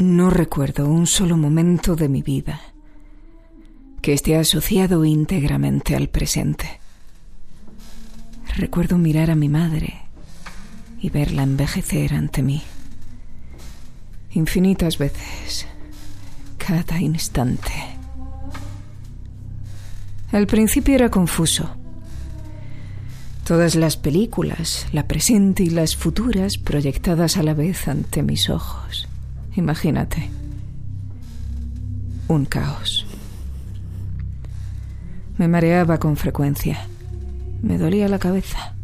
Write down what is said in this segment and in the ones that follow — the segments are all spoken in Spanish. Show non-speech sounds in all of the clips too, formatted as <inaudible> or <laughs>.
No recuerdo un solo momento de mi vida que esté asociado íntegramente al presente. Recuerdo mirar a mi madre y verla envejecer ante mí. Infinitas veces, cada instante. Al principio era confuso. Todas las películas, la presente y las futuras, proyectadas a la vez ante mis ojos. Imagínate. Un caos. Me mareaba con frecuencia. Me dolía la cabeza.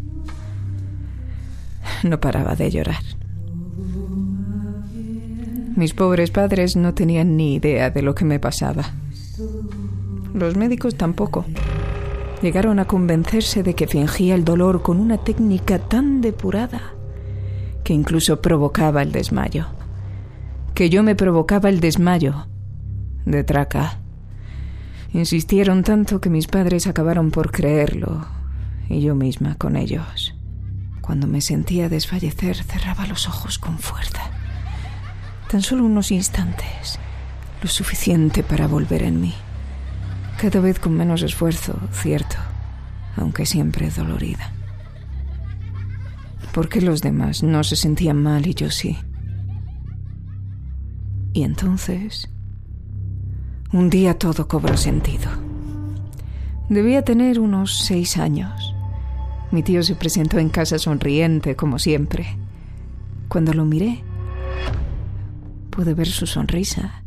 No paraba de llorar. Mis pobres padres no tenían ni idea de lo que me pasaba. Los médicos tampoco. Llegaron a convencerse de que fingía el dolor con una técnica tan depurada que incluso provocaba el desmayo que yo me provocaba el desmayo de traca. Insistieron tanto que mis padres acabaron por creerlo, y yo misma con ellos. Cuando me sentía desfallecer, cerraba los ojos con fuerza. Tan solo unos instantes, lo suficiente para volver en mí. Cada vez con menos esfuerzo, cierto, aunque siempre dolorida. ¿Por qué los demás no se sentían mal y yo sí? Y entonces, un día todo cobró sentido. Debía tener unos seis años. Mi tío se presentó en casa sonriente, como siempre. Cuando lo miré, pude ver su sonrisa,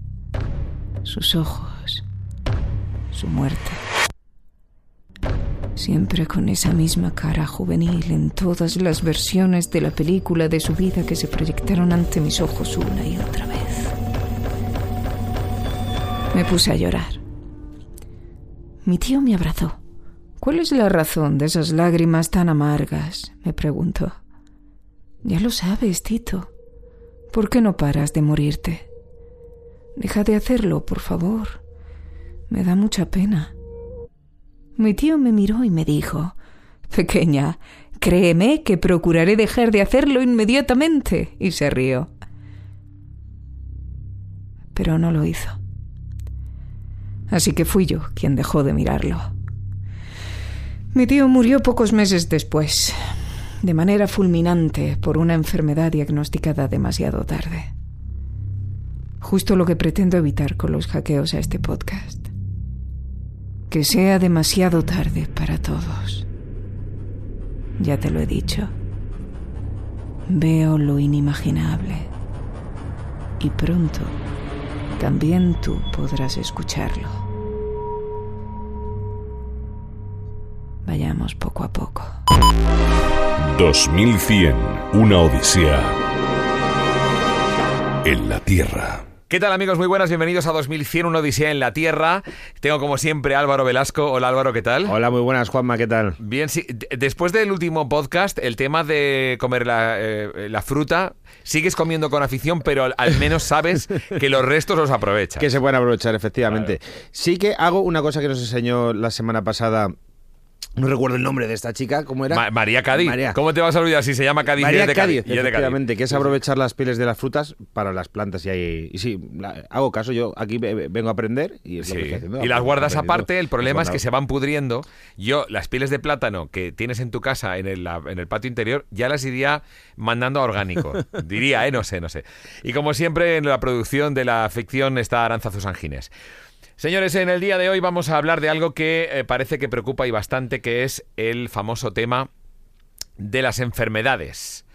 sus ojos, su muerte. Siempre con esa misma cara juvenil en todas las versiones de la película de su vida que se proyectaron ante mis ojos una y otra vez. Me puse a llorar. Mi tío me abrazó. ¿Cuál es la razón de esas lágrimas tan amargas? me preguntó. Ya lo sabes, Tito. ¿Por qué no paras de morirte? Deja de hacerlo, por favor. Me da mucha pena. Mi tío me miró y me dijo, Pequeña, créeme que procuraré dejar de hacerlo inmediatamente. Y se rió. Pero no lo hizo así que fui yo quien dejó de mirarlo. Mi tío murió pocos meses después, de manera fulminante por una enfermedad diagnosticada demasiado tarde. Justo lo que pretendo evitar con los hackeos a este podcast. Que sea demasiado tarde para todos. Ya te lo he dicho. Veo lo inimaginable. Y pronto también tú podrás escucharlo. Vayamos poco a poco. 2100, una odisea en la Tierra. ¿Qué tal amigos? Muy buenas, bienvenidos a 2100, una odisea en la Tierra. Tengo como siempre Álvaro Velasco. Hola Álvaro, ¿qué tal? Hola, muy buenas Juanma, ¿qué tal? Bien, sí. Después del último podcast, el tema de comer la, eh, la fruta, sigues comiendo con afición, pero al, menos sabes que los restos los aprovechas. <laughs> Que se pueden aprovechar, efectivamente. Sí que hago una cosa que nos enseñó la semana pasada no recuerdo el nombre de esta chica, ¿cómo era? María Cádiz. ¿Cómo te vas a olvidar si se llama Cádiz? María Cádiz, efectivamente, que es aprovechar las pieles de las frutas para las plantas. Y, ahí, y sí, hago caso, yo aquí vengo a aprender y es lo que estoy haciendo. Y las guardas aparte, el problema es que se van pudriendo. Yo, las pieles de plátano que tienes en tu casa, en el, en el patio interior, ya las iría mandando a orgánico. <laughs> Diría, ¿eh? No sé, no sé. Y como siempre, en la producción de la ficción está Aranzazu Sangines. Señores, en el día de hoy vamos a hablar de algo que eh, parece que preocupa y bastante, que es el famoso tema de las enfermedades.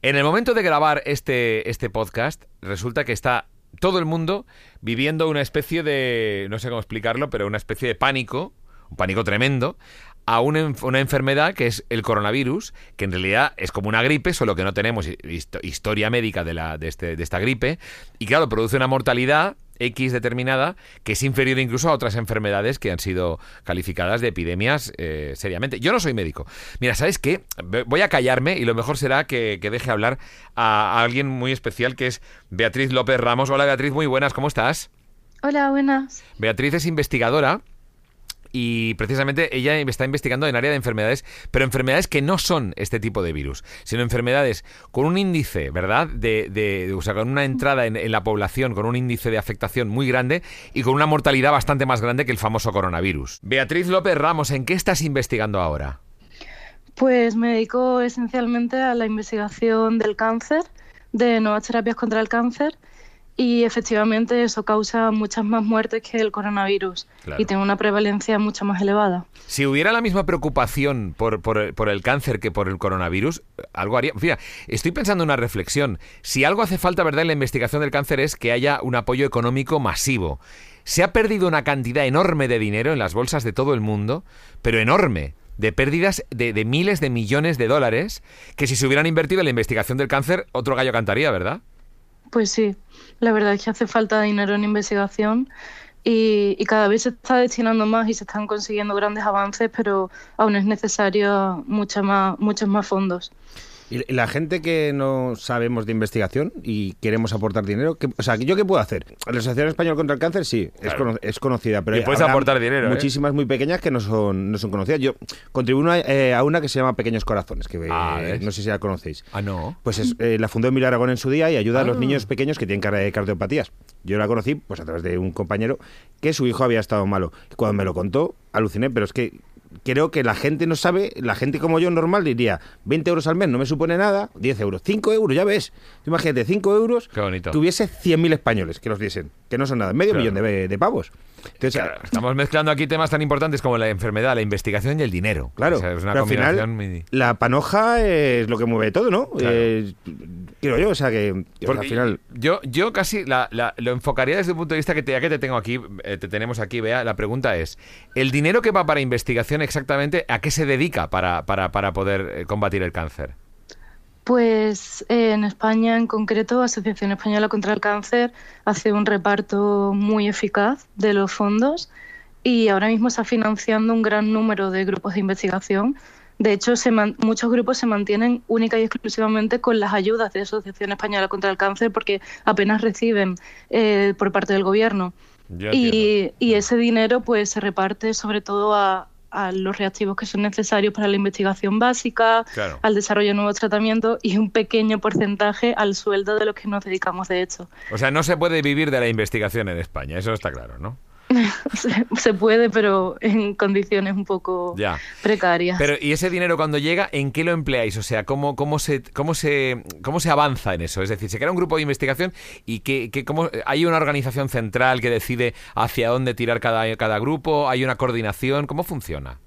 En el momento de grabar este, este podcast, resulta que está todo el mundo viviendo una especie de, no sé cómo explicarlo, pero una especie de pánico, un pánico tremendo, a una, una, enfermedad que es el coronavirus, que en realidad es como una gripe, solo que no tenemos historia médica de, la, de, este, de esta gripe, y claro, produce una mortalidad X determinada que es inferior incluso a otras enfermedades que han sido calificadas de epidemias eh, seriamente. Yo no soy médico. Mira, ¿sabes qué? Voy a callarme y lo mejor será que, deje hablar a, alguien muy especial que es Beatriz López Ramos. Hola Beatriz, muy buenas, ¿cómo estás? Hola, buenas. Beatriz es investigadora y precisamente ella está investigando en área de enfermedades, pero enfermedades que no son este tipo de virus, sino enfermedades con un índice, ¿verdad? De, de o sea, con una entrada en, en, la población, con un índice de afectación muy grande y con una mortalidad bastante más grande que el famoso coronavirus. Beatriz López Ramos, ¿en qué estás investigando ahora? Pues me dedico esencialmente a la investigación del cáncer, de nuevas terapias contra el cáncer y efectivamente eso causa muchas más muertes que el coronavirus claro. y tiene una prevalencia mucho más elevada. Si hubiera la misma preocupación por, por, por, el cáncer que por el coronavirus, algo haría... Mira, estoy pensando en una reflexión. Si algo hace falta, ¿verdad?, en la investigación del cáncer es que haya un apoyo económico masivo. Se ha perdido una cantidad enorme de dinero en las bolsas de todo el mundo, pero enorme de pérdidas de, de, miles de millones de dólares que si se hubieran invertido en la investigación del cáncer, otro gallo cantaría, ¿verdad? Pues sí, la verdad es que hace falta dinero en investigación y, y, cada vez se está destinando más y se están consiguiendo grandes avances, pero aún es necesario mucha más, muchos más fondos. Y la gente que no sabemos de investigación y queremos aportar dinero, ¿qué, o sea, ¿yo qué puedo hacer? La Asociación Española contra el Cáncer sí, claro. es, cono es, conocida, pero y puedes aportar dinero. Muchísimas ¿eh? muy pequeñas que no son, no son conocidas. Yo contribuyo eh, a una que se llama Pequeños Corazones, que ah, eh, no sé si la conocéis. Ah, no. Pues es, eh, la fundó Emilio Aragón en su día y ayuda ah. a los niños pequeños que tienen cardiopatías. Yo la conocí pues a través de un compañero que su hijo había estado malo. Cuando me lo contó, aluciné, pero es que creo que la gente no sabe, la gente como yo normal diría 20 euros al mes no me supone nada, 10 euros, 5 euros, ya ves. Imagínate, 5 euros tuviese 100.000 españoles que los diesen, que no son nada, medio claro. millón de, de pavos. Entonces, claro, estamos mezclando aquí temas tan importantes como la enfermedad, la investigación y el dinero. Claro, o sea, es una pero al final muy... la panoja es lo que mueve todo, ¿no? Claro. Eh, creo yo, o sea que Porque al final... Yo, yo casi la, la, lo enfocaría desde el punto de vista que te, ya que te tengo aquí, eh, te tenemos aquí, vea, la pregunta es, ¿el dinero que va para investigación exactamente a qué se dedica para, para, para poder eh, combatir el cáncer? Pues eh, en España en concreto, Asociación Española contra el Cáncer hace un reparto muy eficaz de los fondos y ahora mismo está financiando un gran número de grupos de investigación. De hecho, se muchos grupos se mantienen única y exclusivamente con las ayudas de Asociación Española contra el Cáncer porque apenas reciben eh, por parte del gobierno. Y, y, ese dinero pues se reparte sobre todo a, a los reactivos que son necesarios para la investigación básica, claro. al desarrollo de nuevos tratamientos y un pequeño porcentaje al sueldo de los que nos dedicamos de hecho. O sea, no se puede vivir de la investigación en España, eso está claro, ¿no? <laughs> se, se, puede, pero en condiciones un poco ya. precarias. Pero ¿y ese dinero cuando llega, en qué lo empleáis? O sea, ¿cómo, cómo, se, cómo, se, cómo se avanza en eso? Es decir, se crea un grupo de investigación y que, que cómo, hay una organización central que decide hacia dónde tirar cada, cada grupo, hay una coordinación, ¿cómo funciona?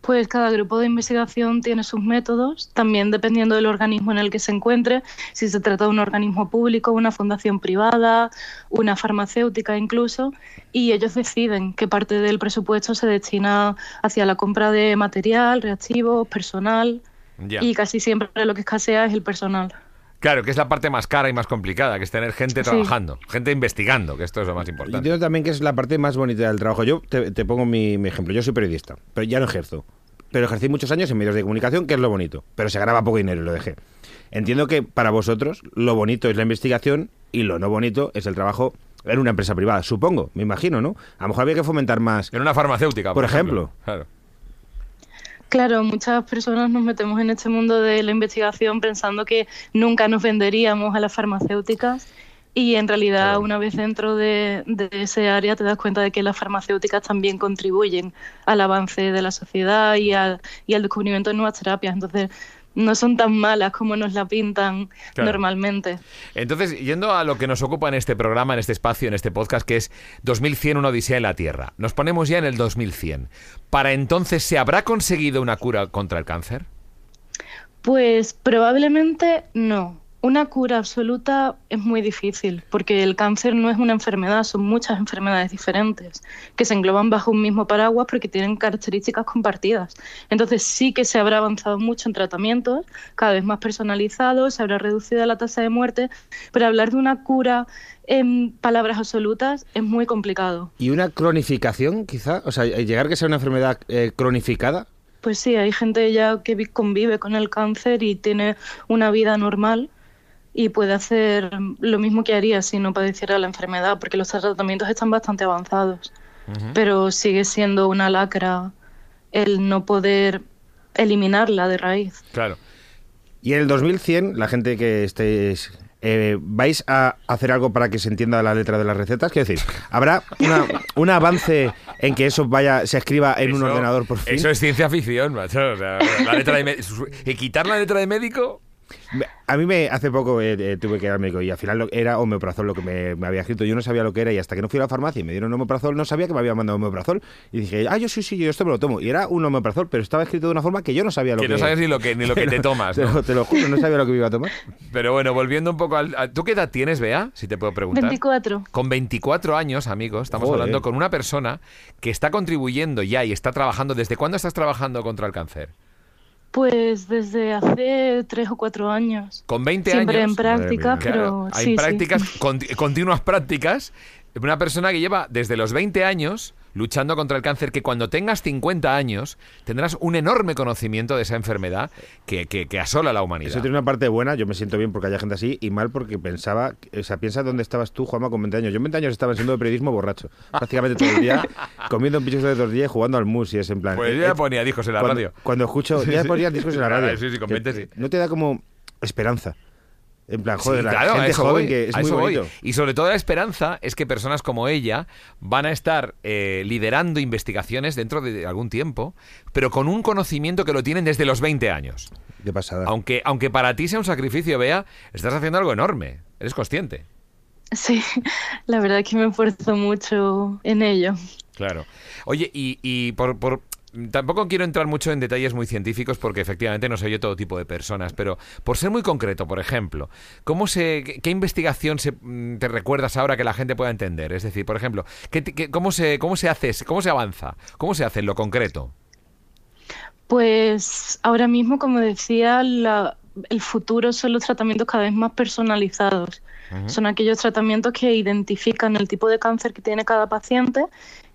Pues cada grupo de investigación tiene sus métodos, también dependiendo del organismo en el que se encuentre, si se trata de un organismo público, una fundación privada, una farmacéutica incluso, y ellos deciden qué parte del presupuesto se destina hacia la compra de material, reactivos, personal, y casi siempre lo que escasea es el personal. Claro, que es la parte más cara y más complicada, que es tener gente Sí. trabajando, gente investigando, que esto es lo más importante. Entiendo también que es la parte más bonita del trabajo. Yo te, te pongo mi, mi ejemplo. Yo soy periodista, pero ya no ejerzo. Pero ejercí muchos años en medios de comunicación, que es lo bonito. Pero se ganaba poco dinero y lo dejé. Entiendo que para vosotros lo bonito es la investigación y lo no bonito es el trabajo en una empresa privada. Supongo, me imagino, ¿no? A lo mejor había que fomentar más. En una farmacéutica, por, por ejemplo. ejemplo. Claro. Claro, muchas personas nos metemos en este mundo de la investigación pensando que nunca nos venderíamos a las farmacéuticas y en realidad una vez dentro de, de ese área te das cuenta de que las farmacéuticas también contribuyen al avance de la sociedad y al, y al descubrimiento de nuevas terapias. Entonces, no son tan malas como nos la pintan Claro. normalmente. Entonces, yendo a lo que nos ocupa en este programa, en este espacio, en este podcast, que es 2100, una odisea en la Tierra. Nos ponemos ya en el 2100. ¿Para entonces se habrá conseguido una cura contra el cáncer? Pues probablemente no. Una cura absoluta es muy difícil porque el cáncer no es una enfermedad, son muchas enfermedades diferentes que se engloban bajo un mismo paraguas porque tienen características compartidas. Entonces sí que se habrá avanzado mucho en tratamientos, cada vez más personalizados, se habrá reducido la tasa de muerte, pero hablar de una cura en palabras absolutas es muy complicado. ¿Y una cronificación, quizá? O sea, llegar a que sea una enfermedad eh, cronificada. Pues sí, hay gente ya que vi- convive con el cáncer y tiene una vida normal y puede hacer lo mismo que haría si no padeciera la enfermedad, porque los tratamientos están bastante avanzados. pero sigue siendo una lacra el no poder eliminarla de raíz. Claro. Y en el 2100, la gente que estéis eh, ¿vais a hacer algo para que se entienda la letra de las recetas? Quiero decir, ¿habrá una- un avance en que eso vaya se escriba en un ordenador por fin? Eso es ciencia ficción, macho. O sea, la letra de mé- su- ¿Y quitar la letra de médico? A mí me hace poco eh, eh, tuve que ir al médico y al final lo- era omeprazol lo que me, me había escrito. Yo no sabía lo que era y hasta que no fui a la farmacia y me dieron omeprazol no sabía que me había mandado omeprazol. Y dije, ah, yo sí, sí, yo esto me lo tomo. Y era un omeprazol, pero estaba escrito de una forma que yo no sabía lo Que que... no sabes ni lo que, ni lo que te <laughs> tomas. Te ¿no? lo, te lo juro, no sabía lo que me iba a tomar. Pero bueno, volviendo un poco al... a- ¿Tú qué edad tienes, Bea? Si te puedo preguntar. 24. Con 24 años, amigos, estamos Joder. hablando con una persona que está contribuyendo ya y está trabajando. ¿Desde cuándo estás trabajando contra el cáncer? Pues desde hace tres o cuatro años. Con 20 Siempre años. en prácticas, Madre mía. pero Claro, hay sí, sí. prácticas, conti- continuas prácticas. Una persona que lleva desde los 20 años luchando contra el cáncer, que cuando tengas 50 años tendrás un enorme conocimiento de esa enfermedad que, que- que asola a la humanidad. Eso tiene una parte buena, yo me siento bien porque haya gente así, y mal porque pensaba, o sea, piensa dónde estabas tú, Juanma, con 20 años. Yo en 20 años estaba siendo de periodismo borracho, prácticamente todo el día, <laughs> comiendo un pichos de dos días y jugando al mus, y es en plan... Pues yo eh, ya ponía discos en la cuando, radio. Cuando escucho, ya <laughs> ponías discos en la radio. Sí, sí, con Que- 20 sí. No te da como esperanza. En plan, joder, Sí, la claro, gente joven voy, que es muy voy. bonito. Y sobre todo la esperanza es que personas como ella van a estar eh, liderando investigaciones dentro de algún tiempo, pero con un conocimiento que lo tienen desde los 20 años. Qué pasada. Aunque, aunque para ti sea un sacrificio, Bea, estás haciendo algo enorme. Eres consciente. Sí, la verdad es que me esfuerzo mucho en ello. Claro. Oye, y, y por, por- Tampoco quiero entrar mucho en detalles muy científicos porque efectivamente no soy yo todo tipo de personas, pero por ser muy concreto, por ejemplo, ¿cómo se, qué, investigación se, mm, te recuerdas ahora que la gente pueda entender? Es decir, por ejemplo, ¿qué, qué- cómo, se, ¿cómo se hace, cómo se avanza? ¿Cómo se hace en lo concreto? Pues ahora mismo, como decía, la- el futuro son los tratamientos cada vez más personalizados. Son aquellos tratamientos que identifican el tipo de cáncer que tiene cada paciente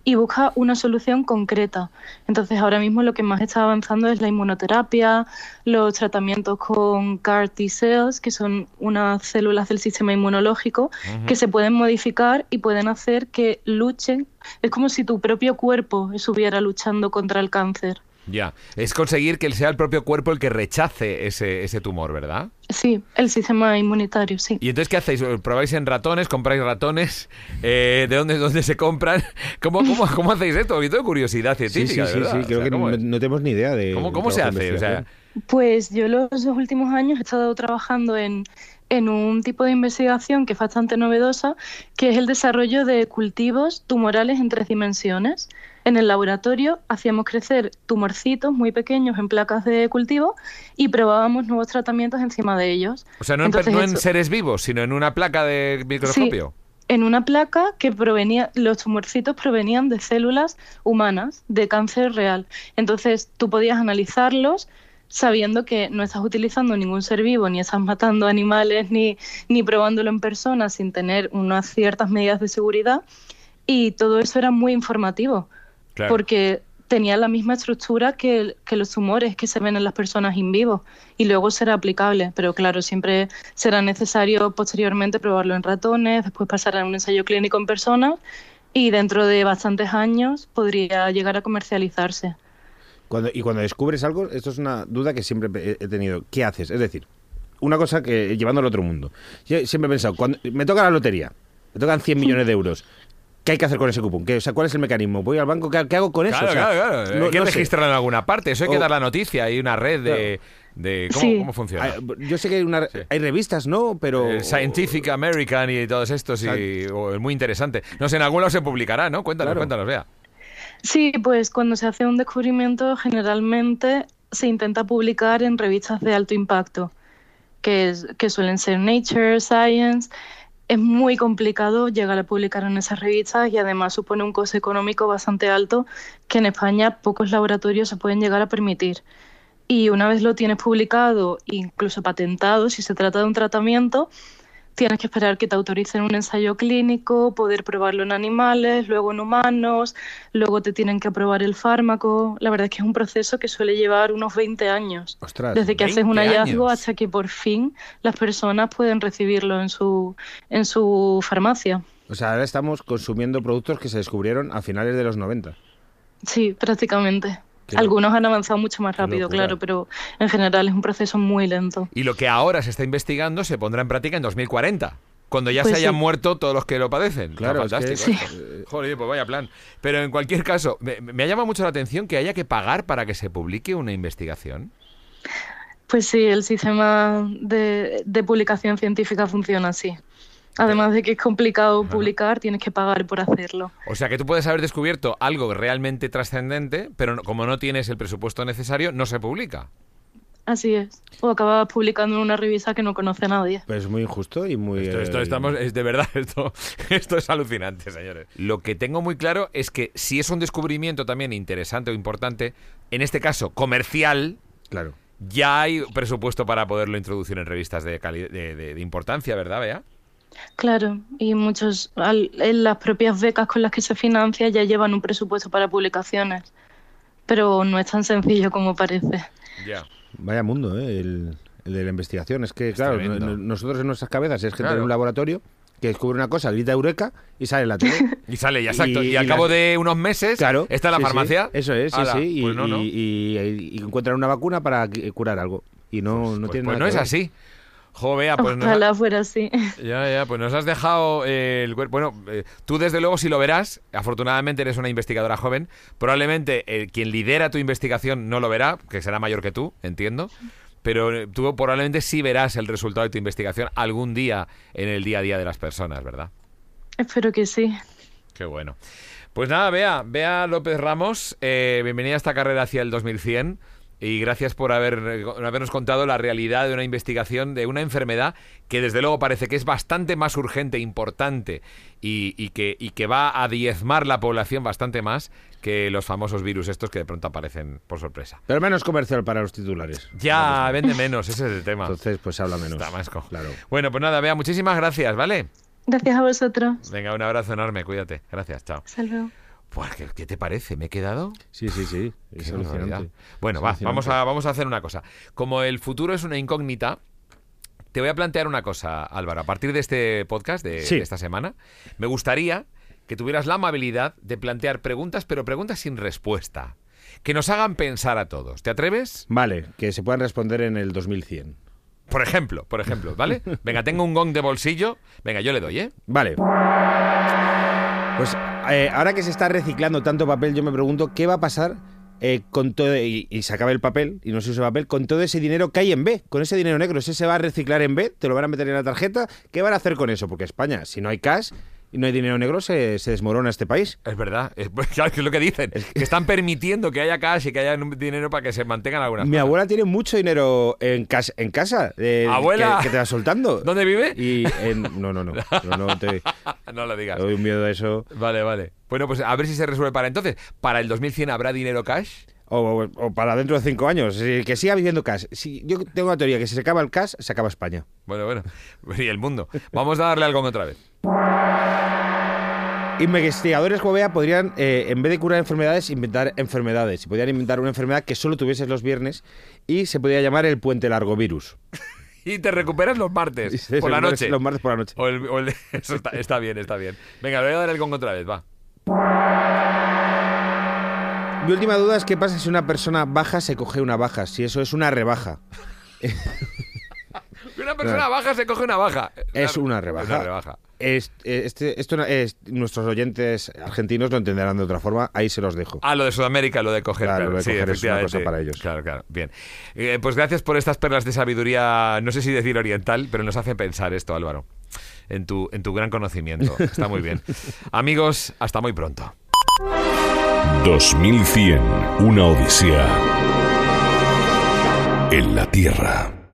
y busca una solución concreta. Entonces, ahora mismo lo que más está avanzando es la inmunoterapia, los tratamientos con CAR T cells, que son unas células del sistema inmunológico que se pueden modificar y pueden hacer que luchen. Es como si tu propio cuerpo estuviera luchando contra el cáncer. Ya, es conseguir que sea el propio cuerpo el que rechace ese, ese tumor, ¿verdad? Sí, el sistema inmunitario, sí. ¿Y entonces qué hacéis? ¿Probáis en ratones? ¿Compráis ratones? Eh, ¿De dónde, dónde se compran? ¿Cómo, cómo, cómo hacéis esto? Yo tengo curiosidad Sí, sí, científica, sí, verdad. sí, creo O sea, que ¿cómo no, tenemos ni idea de... ¿Cómo, cómo se hace? O sea, investigación. Pues yo los dos últimos años he estado trabajando en, en un tipo de investigación que es bastante novedosa, que es el desarrollo de cultivos tumorales en tres dimensiones. En el laboratorio hacíamos crecer tumorcitos muy pequeños en placas de cultivo y probábamos nuevos tratamientos encima de ellos. o sea, no, en, no seres vivos, sino en una placa de microscopio. en una placa que provenía, los tumorcitos provenían de células humanas, de cáncer real. Entonces tú podías analizarlos sabiendo que no estás utilizando ningún ser vivo, ni estás matando animales, ni, ni probándolo en persona sin tener unas ciertas medidas de seguridad. Y todo eso era muy informativo, Claro. porque tenía la misma estructura que, que los tumores que se ven en las personas in vivo y luego será aplicable, pero claro, siempre será necesario posteriormente probarlo en ratones, después pasar a un ensayo clínico en personas y dentro de bastantes años podría llegar a comercializarse. Cuando, y cuando descubres algo, esto es una duda que siempre he tenido. ¿Qué haces? Es decir, una cosa que llevándolo a otro mundo. Yo siempre he pensado, cuando me toca la lotería, me tocan 100 <laughs> millones de euros. ¿Qué hay que hacer con ese cupón? ¿Qué, o sea, ¿Cuál es el mecanismo? ¿Voy al banco? ¿Qué, qué hago con eso? Claro, O sea, claro, claro. no- hay que no sé. registrarlo en alguna parte. Eso hay que O- dar la noticia. Hay una red de... de ¿cómo, Sí. cómo funciona? Ah, Yo sé que hay, una- hay revistas, ¿no? Pero... El Scientific American y todos estos, y, o- es muy interesante. No sé, en algún lado se publicará, ¿no? Cuéntanos, Claro. cuéntanos, vea. Sí, pues cuando se hace un descubrimiento generalmente se intenta publicar en revistas de alto impacto, que, es- que suelen ser Nature, Science. Es muy complicado llegar a publicar en esas revistas y además supone un coste económico bastante alto que en España pocos laboratorios se pueden llegar a permitir. Y una vez lo tienes publicado, incluso patentado, si se trata de un tratamiento, tienes que esperar que te autoricen un ensayo clínico, poder probarlo en animales, luego en humanos, luego te tienen que aprobar el fármaco. La verdad es que es un proceso que suele llevar unos 20 años. Ostras. Desde que haces un 20 hallazgo años. hasta que por fin las personas pueden recibirlo en su, en su farmacia. O sea, ahora estamos consumiendo productos que se descubrieron a finales de los 90. Sí, prácticamente. Algunos han avanzado mucho más rápido, claro, pero en general es un proceso muy lento. Y lo que ahora se está investigando se pondrá en práctica en 2040. Cuando ya Pues se hayan sí. muerto todos los que lo padecen. Claro, Está es que- fantástico. Sí. esto. Joder, pues vaya plan. Pero en cualquier caso, me, me ha llamado mucho la atención que haya que pagar para que se publique una investigación. Pues sí, el sistema de, de publicación científica funciona así. Además de que es complicado publicar, tienes que pagar por hacerlo. O sea que tú puedes haber descubierto algo realmente trascendente, pero no- como no tienes el presupuesto necesario, no se publica. Así es. O acabas publicando en una revista que no conoce a nadie. Pues muy injusto y muy... Esto, esto eh, estamos, es de verdad, <laughs> esto, esto es alucinante, señores. Lo que tengo muy claro es que si es un descubrimiento también interesante o importante, en este caso comercial, Claro. ya hay presupuesto para poderlo introducir en revistas de, de- de importancia, ¿verdad, Bea? Claro, y muchos, al- en las propias becas con las que se financia ya llevan un presupuesto para publicaciones. Pero no es tan sencillo como parece. Ya. Vaya mundo, ¿eh? El, el de la investigación. Es que, claro, tremendo. nosotros en nuestras cabezas es gente Claro. en un laboratorio que descubre una cosa, grita eureka y sale la tele. <laughs> Y sale, ya exacto. Y, Y- al y cabo la- de unos meses Claro. está en la sí, sí. farmacia. Eso es, sí, Ala, sí. Y, pues no, no. y- y- y encuentran una vacuna para que- curar algo. Y no, no Pues- tiene pues nada no que es ver. así. Jo, Bea, pues nos ha- Ojalá fuera así. Ya, ya, pues nos has dejado eh, el cuerpo. Bueno, eh, tú desde luego si lo verás, afortunadamente eres una investigadora joven, probablemente eh, quien lidera tu investigación no lo verá, que será mayor que tú, entiendo, pero tú probablemente sí verás el resultado de tu investigación algún día en el día a día de las personas, ¿verdad? Espero que sí. Qué bueno. Pues nada, Bea, Bea López Ramos, bienvenida a esta carrera hacia el 2100 y gracias por haber, habernos contado la realidad de una investigación de una enfermedad que desde luego parece que es bastante más urgente, importante y, y que, y que va a diezmar la población bastante más que los famosos virus estos que de pronto aparecen por sorpresa. Pero menos comercial para los titulares. Ya, vende menos, ese es el tema. Entonces, pues habla menos. Está más Claro. Bueno, pues nada, Bea, muchísimas gracias, ¿vale? Gracias a vosotros. Venga, un abrazo enorme, cuídate. Gracias, chao. Hasta luego. Pues, ¿qué, te parece? ¿Me he quedado? Sí, sí, sí. Es alucinante. Bueno, Es va, alucinante. vamos a, vamos a hacer una cosa. Como el futuro es una incógnita, te voy a plantear una cosa, Álvaro. A partir de este podcast de, Sí. de esta semana, me gustaría que tuvieras la amabilidad de plantear preguntas, pero preguntas sin respuesta. Que nos hagan pensar a todos. ¿Te atreves? Vale, que se puedan responder en el 2100. Por ejemplo, por ejemplo, ¿vale? <laughs> Venga, tengo un gong de bolsillo. Venga, yo le doy, ¿eh? Vale. Pues eh, ahora que se está reciclando tanto papel, yo me pregunto qué va a pasar eh, con todo, y, y se acaba el papel, y no se usa papel, con todo ese dinero que hay en B, con ese dinero negro. ¿Ese se va a reciclar en B? ¿Te lo van a meter en la tarjeta? ¿Qué van a hacer con eso? Porque España, si no hay cash y no hay dinero negro, se, se desmorona este país. Es verdad, es, <laughs> claro, que es lo que dicen, que están permitiendo que haya cash y que haya dinero para que se mantengan algunas Mi cosas. abuela tiene mucho dinero en, cas- en casa. eh, ¿Abuela? Que, que te va soltando. ¿Dónde vive? Y en- no, no, no. <laughs> No, no te no lo digas. te doy un miedo a eso. Vale, vale. Bueno, pues a ver si se resuelve para entonces. ¿Para el 2100 habrá dinero cash? O, o- para dentro de cinco años. Que siga viviendo cash. Si, yo tengo una teoría que si se acaba el cash, se acaba España. Bueno, bueno. <laughs> Y el mundo. Vamos a darle algo otra vez. Investigadores como Bea podrían, eh, en vez de curar enfermedades, inventar enfermedades. Y podrían inventar una enfermedad que solo tuvieses los viernes y se podría llamar el puente largo virus. <laughs> Y te recuperas los martes, Sí, por la noche. Los martes por la noche. O el- o el- <laughs> eso está, está bien, está bien. Venga, le voy a dar el gong otra vez, va. Mi última duda es qué pasa si una persona baja se coge una baja, si eso es una rebaja. <laughs> Una persona baja se coge una baja. Es una rebaja. Una rebaja. Eh, este- esto es- nuestros oyentes argentinos lo entenderán de otra forma, ahí se los dejo. Ah, lo de Sudamérica, lo de coger. Claro, claro, lo de sí, coger es una cosa para ellos. Claro, claro. Bien. Eh, pues gracias por estas perlas de sabiduría, no sé si decir oriental, pero nos hace pensar esto, Álvaro. En tu, en tu gran conocimiento. Está muy bien. <laughs> Amigos, hasta muy pronto. 2100, una odisea en la Tierra.